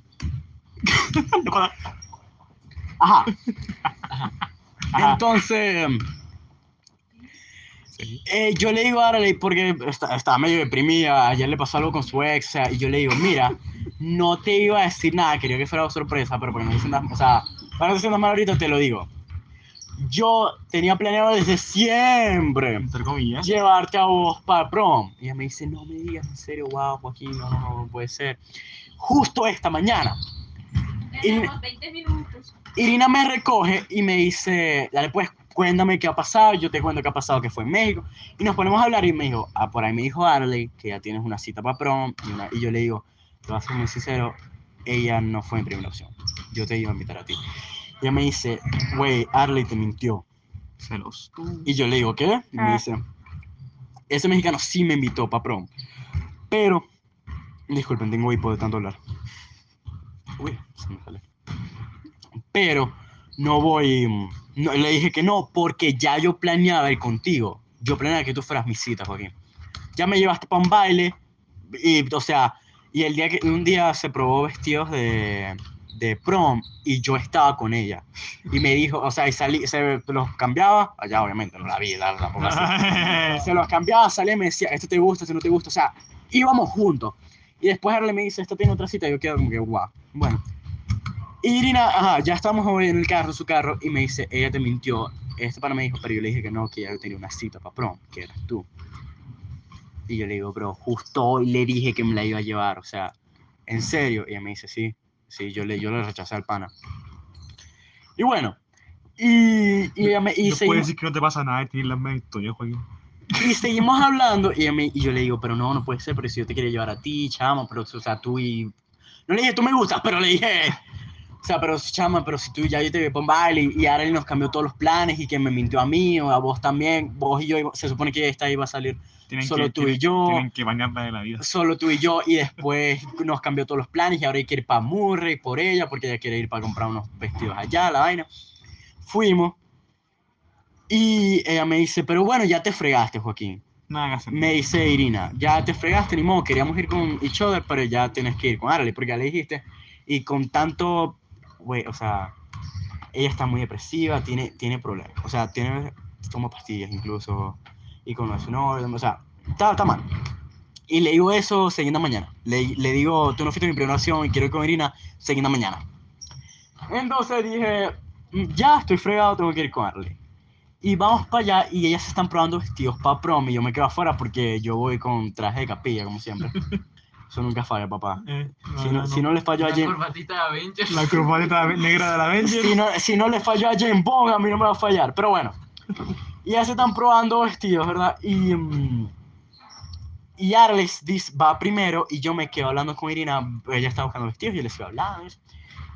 Ajá. Ajá. Entonces. Eh, yo le digo a Arley, porque estaba medio deprimida, ayer le pasó algo con su ex, o sea, y yo le digo, mira, no te iba a decir nada, quería que fuera sorpresa, pero para que no te sientas, o sea, para no te sientas mal ahorita, te lo digo. Yo tenía planeado desde siempre Entre comillas. llevarte a vos para prom. Y ella me dice, no me digas en serio, wow, Joaquín, no, no, no puede ser. Justo esta mañana, Tenemos 20 minutos. Irina me recoge y me dice, dale pues, cuéntame qué ha pasado, yo te cuento qué ha pasado, que fue en México. Y nos ponemos a hablar y me dijo, ah, por ahí me dijo Arley que ya tienes una cita para prom. Y, una- y yo le digo, te voy a ser muy sincero, ella no fue mi primera opción. Yo te iba a invitar a ti. Y ella me dice, güey, Arley te mintió. Celos. Y yo le digo, ¿qué? Y me Ah. dice, ese mexicano sí me invitó para prom. Pero, disculpen, tengo hipo de tanto hablar. Uy, se me sale. Pero, no voy, no, le dije que no, porque ya yo planeaba ir contigo. Yo planeaba que tú fueras mi cita, Joaquín. Ya me llevaste para un baile, y, o sea, y el día que un día se probó vestidos de, de prom y yo estaba con ella. Y me dijo, o sea, y salí, se los cambiaba, allá obviamente, no la vi, la- así. Se los cambiaba, salía y me decía, esto te gusta, esto no te gusta, o sea, íbamos juntos. Y después Arle me dice, esto tiene otra cita, y yo quedo como que, guau. Bueno. Irina, ajá, ya estamos hoy en el carro, su carro, y me dice, ella te mintió. Este pana me dijo, pero yo le dije que no, que ya tenía una cita para prom, que eras tú. Y yo le digo, bro, justo hoy le dije que me la iba a llevar, o sea, en serio. Y ella me dice, sí, sí, yo le, yo le rechacé al pana. Y bueno, y, y ella me y no seguimos- puedes decir que no te pasa nada de ti la historia, Joaquín. y seguimos hablando y, me- y yo le digo, pero no, no puede ser, pero si yo te quería llevar a ti, chamo, pero o sea, tú y... No le dije, tú me gustas, pero le dije, O sea, pero chama, pero si tú ya yo te vi un baile y, y Arely nos cambió todos los planes y que me mintió a mí o a vos también, vos y yo, se supone que esta iba a salir Tienen solo que, tú y tienen- yo. Tienen que bañarla de la vida. solo tú y yo y después nos cambió todos los planes y ahora hay que ir para Murray por ella porque ella quiere ir para comprar unos vestidos allá, la vaina. Fuimos y ella me dice, pero bueno, ya te fregaste, Joaquín. Nada. Me dice Irina, ya te fregaste, ni modo, queríamos ir con each other, pero ya tienes que ir con Arely porque ya le dijiste. Y con tanto, güey, o sea, ella está muy depresiva, tiene, tiene problemas. O sea, tiene, toma pastillas incluso, y con su novio, o sea, está, está mal. Y le digo eso siguiente mañana. Le, le digo, tú no fuiste mi primera opción y quiero ir con Irina siguiente mañana. Entonces dije, "Mm, ya estoy fregado, tengo que ir con Arely. Y vamos para allá y ellas se están probando vestidos para prom y yo me quedo afuera porque yo voy con traje de capilla, como siempre. Eso nunca falla, papá. Eh, Si no, si no le falló a La James, corbatita de Avengers. La corbatita negra de la Avenger. si no, si no le falló a James Bond, a mí no me va a fallar. Pero bueno. Y ya se están probando vestidos, ¿verdad? Y, mm, y Arles dice, va primero y yo me quedo hablando con Irina. Ella está buscando vestidos y yo le estoy hablando.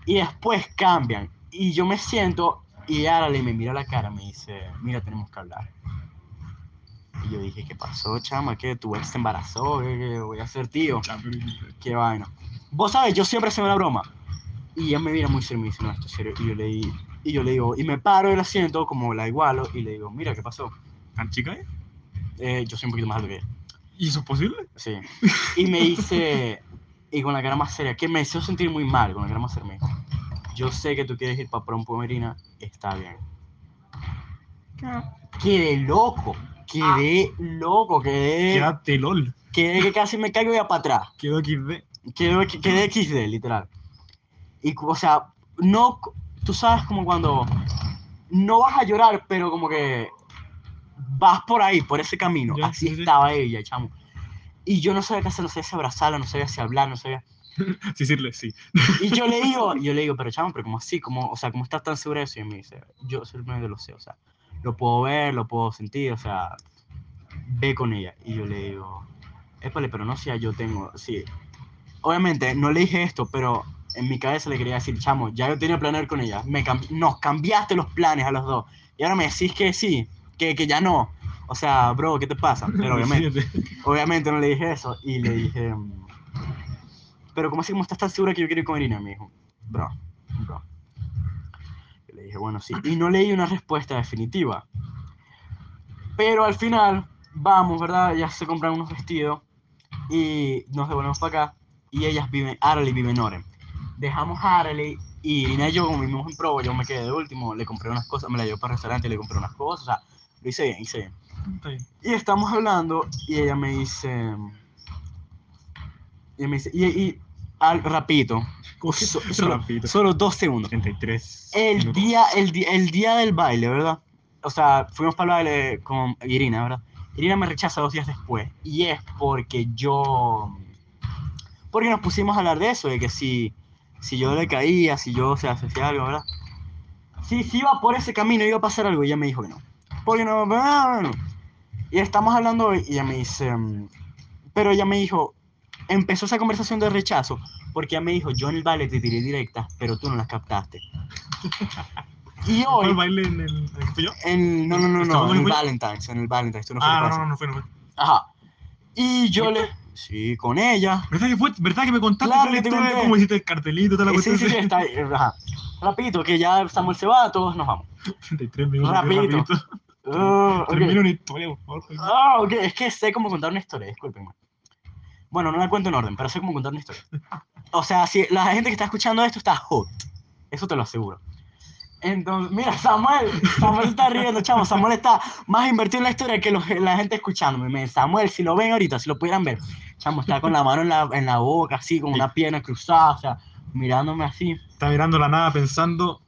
y después cambian. Y yo me siento y Arles me mira a la cara y me dice, mira, tenemos que hablar. Y yo dije, ¿qué pasó, chama? ¿Qué? ¿Tu ex te embarazó? ¿Qué, qué voy a hacer, tío? Qué vaina. Vos sabes, yo siempre hacía una broma. Y ella me mira muy serio y me dice, no, esto es serio. Y yo le, y yo le digo, y me paro del asiento, como la igualo, y le digo, mira, ¿qué pasó? ¿Tan chica es? Eh, yo soy un poquito más alto que ella. ¿Y eso es posible? Sí. Y me dice, y con la cara más seria, que me hizo sentir muy mal, con la cara más seria, me dijo, yo sé que tú quieres ir para prom Pomerina, está bien. Quedé loco, quedé loco, quedé, Quédate LOL. quedé que casi me caigo ya para atrás. Quedó XD. Quedé, quedé XD, literal. Y, o sea, no, tú sabes como cuando no vas a llorar, pero como que vas por ahí, por ese camino. Ya, Así sí, sí. estaba ella, chamo. Y yo no sabía qué hacer, no sabía si abrazarla, no sabía si hablar, no sabía. Sí, decirle sí. Y yo le digo, yo le digo, pero chamo, pero como así, como, o sea, ¿cómo estás tan segura de eso? Y me dice, yo simplemente lo sé, o sea, lo puedo ver, lo puedo sentir, o sea, ve con ella. Y yo le digo, épale, pero no sea yo tengo, sí. Obviamente, no le dije esto, pero en mi cabeza le quería decir, chamo, ya yo tenía planear con ella, me cambi- nos cambiaste los planes a los dos. Y ahora me decís que sí, que, que ya no. O sea, bro, ¿qué te pasa? Pero obviamente, obviamente no le dije eso. Y le dije, pero ¿cómo así como estás tan segura que yo quiero ir con Irina? Me dijo, bro, bro. Le dije, bueno, sí. Y no leí una respuesta definitiva. Pero al final, vamos, ¿verdad? Ya se compran unos vestidos y nos devolvemos para acá. Y ellas viven, Arely vive en Oren. Dejamos a Arely y Irina y yo, como vivimos en Provo, yo me quedé de último, le compré unas cosas, me la llevo para el restaurante y le compré unas cosas. O sea, lo hice bien, hice bien. Bien. Y estamos hablando y ella me dice. Y me dice. Y, y al, rapidito. So- solo, solo dos segundos. 33. El día, el, el día del baile, ¿verdad? O sea, fuimos para el baile con Irina, ¿verdad? Irina me rechaza dos días después. Y es porque yo. Porque nos pusimos a hablar de eso, de que si, si yo le caía, si yo o si hacía algo, ¿verdad? Si, si iba por ese camino, iba a pasar algo. Y ella me dijo que no. Porque no, no, no. Y estamos hablando hoy y ella me dice. mm, Pero ella me dijo. Empezó esa conversación de rechazo porque ella me dijo: Yo en el baile te tiré directas, pero tú no las captaste. Y ¿Fue el hoy. baile en el, en el que fui yo? En, no, no, no, ¿Estaba no, en el? Valentine's, en el Valentine's, tú no Ah, no, no, no fue, no fue. Ajá. Y yo le... Sí, con ella. ¿Verdad que, fue, ¿verdad que me contaste Claro te conté. cómo hiciste el cartelito, toda la Sí, sí, sí, está ahí, eh, Ajá. Rapidito, que ya Samuel se va, todos nos vamos. 33 minutos. Rapidito. rapidito. Ok. Termina una historia, por favor. Ah, ok, es que sé cómo contar una historia, discúlpenme. Bueno, no la cuento en orden, pero sé cómo contar una historia. O sea, si la gente que está escuchando esto está hot, eso te lo aseguro. Entonces, mira, Samuel, Samuel se está riendo, chamo, Samuel está más invertido en la historia que los- la gente escuchándome. Samuel, si lo ven ahorita, si lo pudieran ver, chamo, está con la mano en la, en la boca, así, con una pierna cruzada, o sea, mirándome así. Está mirando la nada pensando,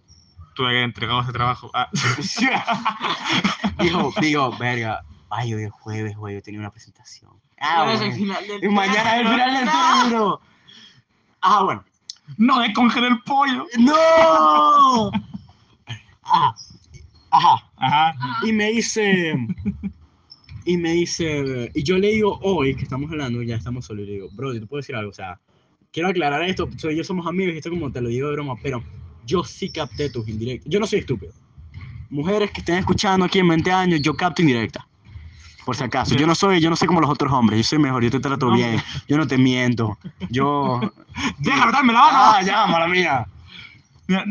tuve que entregado ese trabajo. Ah, Dijo, digo, verga, ay, hoy es jueves, güey, yo tenía una presentación. Ah, Ahora es el bueno. final del Y mañana es el final del No. Ah, bueno. no descongelé el pollo. ¡No! Ajá. Ajá. Ajá. Y me dice. Y me dice. Y yo le digo hoy que estamos hablando, ya estamos solos, y le digo, bro, yo te puedo decir algo, o sea, quiero aclarar esto, soy yo somos amigos y esto como te lo digo de broma, pero yo sí capté tus indirectas. Yo no soy estúpido. Mujeres que estén escuchando aquí en 20 años, yo capto indirecta. Por si acaso, yo no soy, yo no soy como los otros hombres, yo soy mejor, yo te trato No. bien, yo no te miento, yo... ¡Déjame darme la mano! Ah, ya, mala mía. Mira,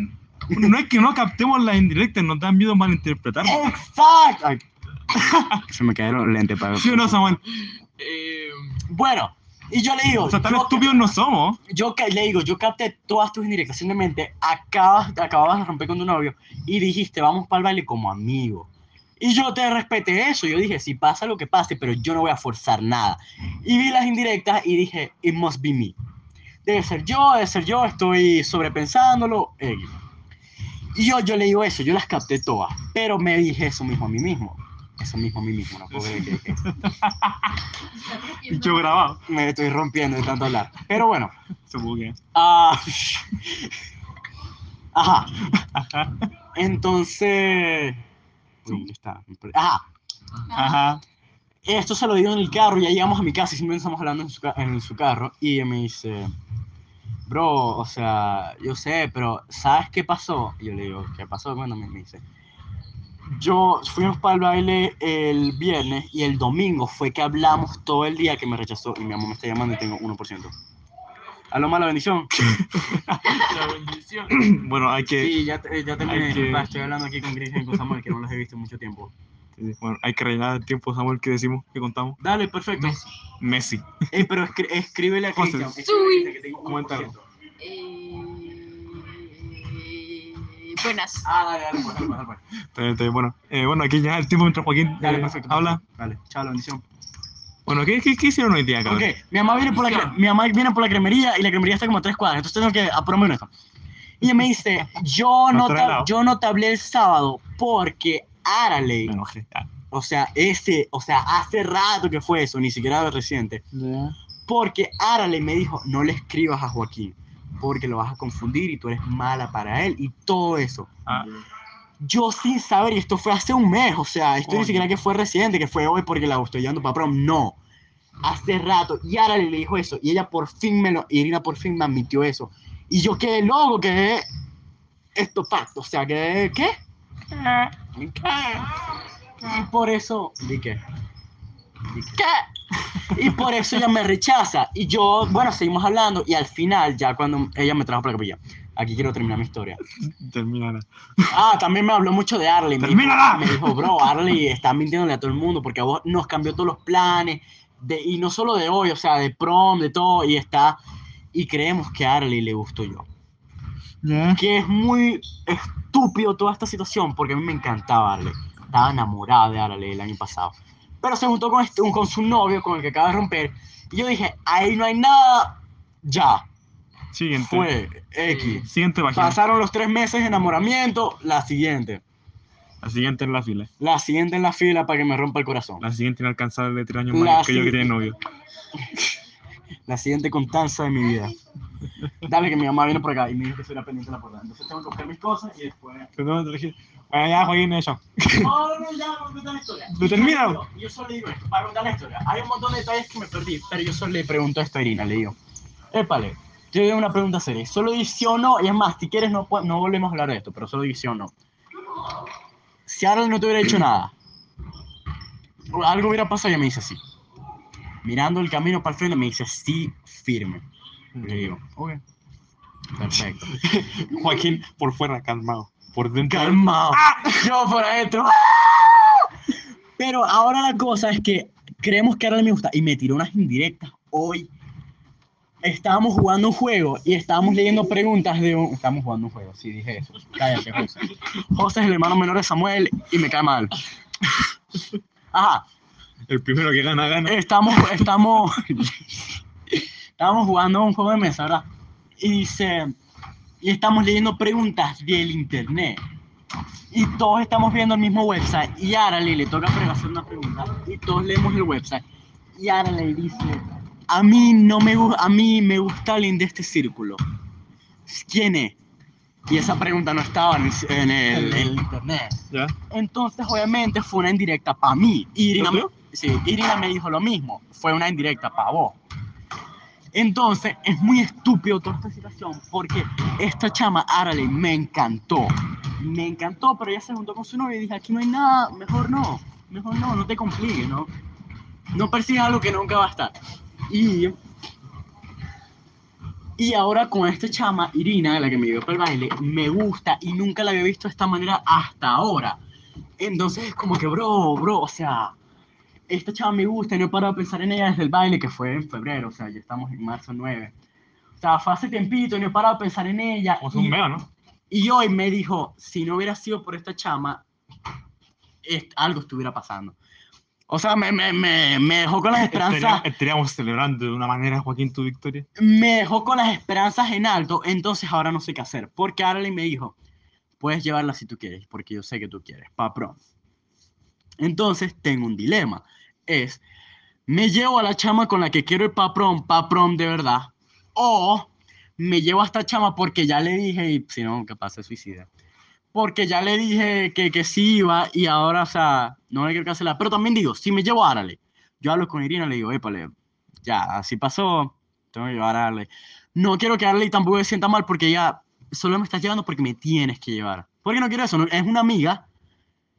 no es que no captemos las indirectas, nos dan miedo malinterpretarlas. Exacto. Ay, Se me cayeron los lentes para... ¿Sí no, Samuel? Eh, Bueno, y yo le digo, O sea, tan yo- estúpidos no somos. yo le digo, yo capté todas tus indirectas, simplemente acabas, acababas de romper con tu novio y dijiste, vamos para el baile como amigo. Y yo te respeté eso, yo dije, si pasa lo que pase, pero yo no voy a forzar nada. Y vi las indirectas y dije, it must be me. Debe ser yo, debe ser yo, estoy sobrepensándolo. eh. Y yo, yo le digo eso, yo las capté todas, pero me dije eso mismo a mí mismo. Eso mismo a mí mismo, no puedo creer que dije eso. Dicho grabado. Me estoy rompiendo de tanto hablar. Pero bueno, Supongo que. Ah, ajá. Entonces. Uy, ¿dónde está? Perdí. Ajá. Esto se lo digo en el carro, ya llegamos a mi casa y simplemente estamos hablando en su, en su carro. Y ella me dice, bro, o sea, yo sé, pero ¿sabes qué pasó? Y yo le digo, ¿qué pasó? Bueno, me, me dice, yo fuimos para el baile el viernes y el domingo fue que hablamos todo el día que me rechazó y mi amor me está llamando y tengo 1%. Aló, mala bendición. la bendición. Bueno, hay que. Sí, ya, te- ya terminé. que- Estoy hablando aquí con Cristian y con Samuel, que no los he visto en mucho tiempo. Bueno, hay que rellenar el tiempo, Samuel, que decimos, que contamos. Dale, perfecto. Messi. Ey, pero escri- escríbele a. Cristian. Soy. escríbele que tengo 1%. Coméntalo. Eh, buenas. Ah, dale, dale, pues, dale, pues, dale, pues. Está bien, está bien. Bueno, eh, bueno, aquí ya el tiempo mientras Joaquín Dale, eh, perfecto. habla. Dale, chao, la bendición. Bueno, ¿qué, qué, qué hicieron hoy día, cabrón? Ok, mi mamá, viene por la, mi mamá viene por la cremería y la cremería está como a tres cuadras, entonces tengo que apurarme esto. Y ella me dice, yo no, te, yo no te hablé el sábado porque Araley, Me enojé. Ah. o sea, ese, o sea, hace rato que fue eso, ni siquiera reciente, porque Araley me dijo, no le escribas a Joaquín, porque lo vas a confundir y tú eres mala para él y todo eso. Ah, Yo sin saber, y esto fue hace un mes, o sea, esto ni Coño. siquiera que fue reciente, que fue hoy porque la estoy llevando para prom, no. Hace rato, y ahora le dijo eso, y ella por fin me lo, Irina por fin me admitió eso. Y yo quedé loco, quedé estupefacto, o sea, quedé, ¿qué? ¿Qué? ¿Qué? Y por eso, ¿di qué? ¿Di qué? Y por eso ella me rechaza. Y yo, bueno, seguimos hablando, y al final, ya cuando ella me trajo para la capilla, aquí quiero terminar mi historia. termina. Ah, también me habló mucho de Arley. ¡Termínala! me dijo, bro, Arley está mintiéndole a todo el mundo porque a vos nos cambió todos los planes. De, y no solo de hoy, o sea, de prom, de todo. Y está. Y creemos que a Arley le gustó yo. Ya. Que es muy estúpido toda esta situación porque a mí me encantaba Arley. Estaba enamorada de Arley el año pasado. Pero se juntó con, este, con su novio, con el que acaba de romper. Y yo dije, ahí no hay nada. Ya. Siguiente. Fue X. Siguiente página. Pasaron los tres meses de enamoramiento. La siguiente. La siguiente en la fila. La siguiente en la fila para que me rompa el corazón. La siguiente inalcanzable de tres años La más que yo que tiene novio. La siguiente constanza de mi vida. Dale que mi mamá viene por acá y me dijo que soy la pendiente de la puerta. Entonces tengo que buscar mis cosas y después. Bueno, ya, Joaquín, eso. No, no, no, ya, no contar la historia. Pero termina. Yo, yo solo le digo esto, para contar la historia. Hay un montón de detalles que me perdí, pero yo solo le pregunto a Irina, le digo. Épale, te doy una pregunta seria. Solo di sí o no, y es más, si quieres no, no volvemos a hablar de esto, pero solo di sí o no. Si Arnold no te hubiera dicho nada, algo hubiera pasado, ella me dice sí. Mirando el camino para el frente, me dice sí, firme. Le digo, ok. Perfecto. Joaquín por fuera, calmado. Por dentro. Calmado. Yo por adentro. Pero ahora la cosa es que creemos que ahora me gusta y me tiró unas indirectas hoy. Estábamos jugando un juego y estábamos leyendo preguntas de un... Estábamos jugando un juego, sí, dije eso. Cállate, José. José es el hermano menor de Samuel y me cae mal. Ajá, El primero que gana, gana. estamos, estamos, estamos jugando un juego de mesa, ¿verdad? Y dice, y estamos leyendo preguntas del internet. Y todos estamos viendo el mismo website. Y Arale le toca hacer una pregunta. Y todos leemos el website. Y Arale dice, a mí no me gusta, a mí me gusta alguien de este círculo. ¿Quién es? Y esa pregunta no estaba en el, en el- en el internet. ¿Ya? Entonces, obviamente, fue una indirecta para mí. Irina, sí, Irina me dijo lo mismo. Fue una indirecta para vos. Entonces, es muy estúpido toda esta situación porque esta chama, Arale, me encantó. Me encantó, pero ella se juntó con su novio y dije, aquí no hay nada, mejor no, mejor no, no te compliques, ¿no? No persigas algo que nunca va a estar. Y, y ahora con esta chama, Irina, la que me dio para el baile, me gusta y nunca la había visto de esta manera hasta ahora. Entonces es como que, bro, bro, o sea, esta chava me gusta y no he parado de pensar en ella desde el baile que fue en febrero, o sea, ya estamos en marzo 9. O sea, fue hace tiempito y no he parado de pensar en ella. Como es y, un ¿no? y hoy me dijo, si no hubiera sido por esta chama, est- algo estuviera pasando. O sea, me, me, me, me dejó con las esperanzas, Estaríamos, celebrando de una manera, Joaquín, tu victoria. me dejó con las esperanzas en alto, entonces ahora no sé qué hacer. Porque Arlen me dijo, puedes llevarla si tú quieres, porque yo sé que tú quieres, pa' prom. Entonces tengo un dilema. Es, ¿me llevo a la chama con la que quiero ir pa' prom, pa' prom de verdad? O me llevo a esta chama porque ya le dije, y si no, capaz se suicida. Porque ya le dije que, que sí iba y ahora, o sea, no le quiero cancelar. Pero también digo, si me llevo a Arale, yo hablo con Irina, le digo, épale, ya, así pasó, tengo que llevar a Arale. No quiero que Arale tampoco se sienta mal porque ella solo me estás llevando porque me tienes que llevar. Porque no quiero eso, no- es una amiga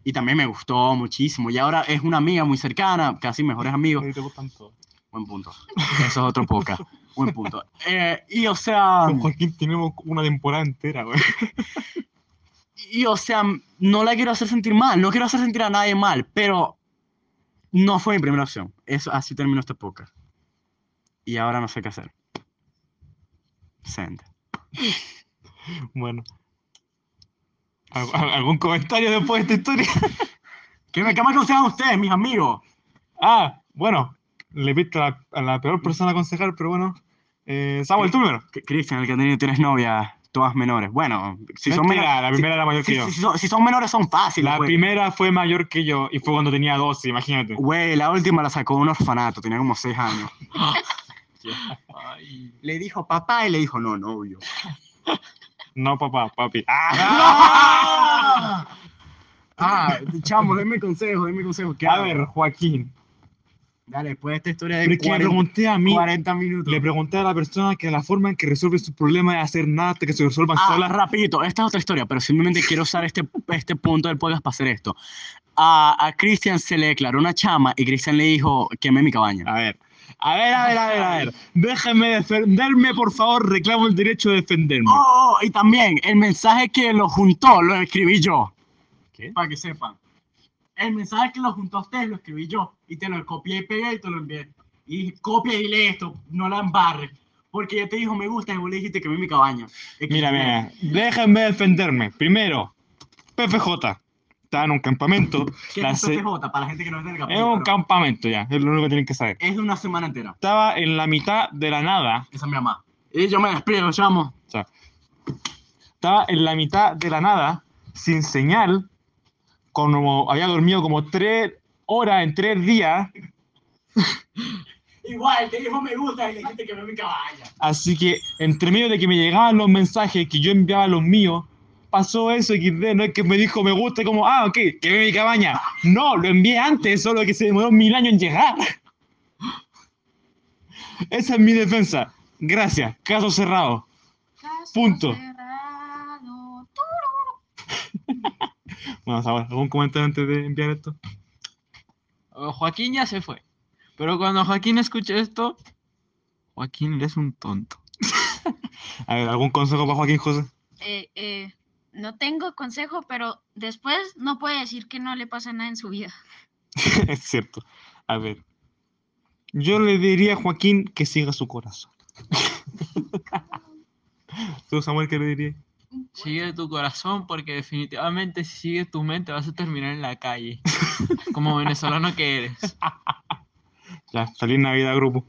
y también me gustó muchísimo. Y ahora es una amiga muy cercana, casi mejores amigos. Te gustan todos. Buen punto. Eso es otro podcast. Buen punto. Eh, y o sea, Con Joaquín tenemos una temporada entera, güey. y o sea, no la quiero hacer sentir mal, no quiero hacer sentir a nadie mal, pero no fue mi primera opción. Eso, así terminó este podcast. Y ahora no sé qué hacer. Send. Bueno. ¿Al- al- ¿Algún comentario después de esta historia? ¿Qué me, me aconsejan ustedes, mis amigos? Ah, bueno. Le piste a la, a la peor persona a aconsejar, pero bueno. Eh, Samuel, tú primero. Cristian, el que ha tenido tienes novias, todas menores. Bueno, si son menores. la primera era mayor si, que yo. si- si son, si son menores son fáciles. La primera fue mayor que yo y fue cuando tenía 12, imagínate. Güey, la última la sacó de un orfanato, tenía como 6 años. Le dijo papá y le dijo no, novio. No, papá, papi. ¡Ah! ¡Ah! Ah, chamo, denme consejo, denme consejo. ¿Qué A ver, Joaquín. Dale, después de esta historia Pero de es que le 40, pregunté a mí, 40 minutos. le pregunté a la persona que la forma en que resuelve sus problemas es hacer nada hasta que se resuelvan Ah, solas. rapidito, esta es otra historia, pero simplemente quiero usar este, este punto del podcast para hacer esto. A, a Cristian se le declaró una chama y Cristian le dijo, quemé mi cabaña. A ver, a ver, a ver, a ver, a ver. Déjeme defenderme, por favor, reclamo el derecho de defenderme. Oh, oh, y también el mensaje que lo juntó lo escribí yo. ¿Qué? Para que sepan. El mensaje que lo juntó a ustedes lo escribí yo. Y te lo copié y pegué y te lo envié. Y dije, copia y lee esto, no la embarres. Porque ella te dijo me gusta y vos le dijiste que mi cabaña. Es que- Mira, mira, déjenme defenderme. Primero, PFJ. Estaba en un campamento. ¿Qué es PJ? Para la gente que no es del Es capítulo, un pero campamento ya, es lo único que tienen que saber. Es de una semana entera. Estaba en la mitad de la nada, Esa es mi mamá. Y yo me despido, chamo. o sea, estaba en la mitad de la nada, sin señal, como había dormido como tres horas en tres días, Igual, te dijo me gusta y le dijiste que me mi cabaña. así que entre medio de que me llegaban los mensajes que yo enviaba a los míos, pasó eso XD, no es que me dijo me gusta y como, ah, ok, que ve mi cabaña. No, lo envié antes, solo que se demoró mil años en llegar. Esa es mi defensa. Gracias, caso cerrado. Caso Punto. cerrado. Bueno, Samuel, ¿algún comentario antes de enviar esto? oh, Joaquín ya se fue. Pero cuando Joaquín escuche esto, Joaquín eres un tonto. A ver, ¿algún consejo para Joaquín José? Eh, eh, no tengo consejo, pero después no puede decir que no le pasa nada en su vida. es cierto. A ver. Yo le diría a Joaquín que siga su corazón. ¿Tú, Samuel, qué le dirías? Sigue tu corazón porque definitivamente si sigues tu mente vas a terminar en la calle. Como venezolano que eres. Ya, feliz Navidad, grupo.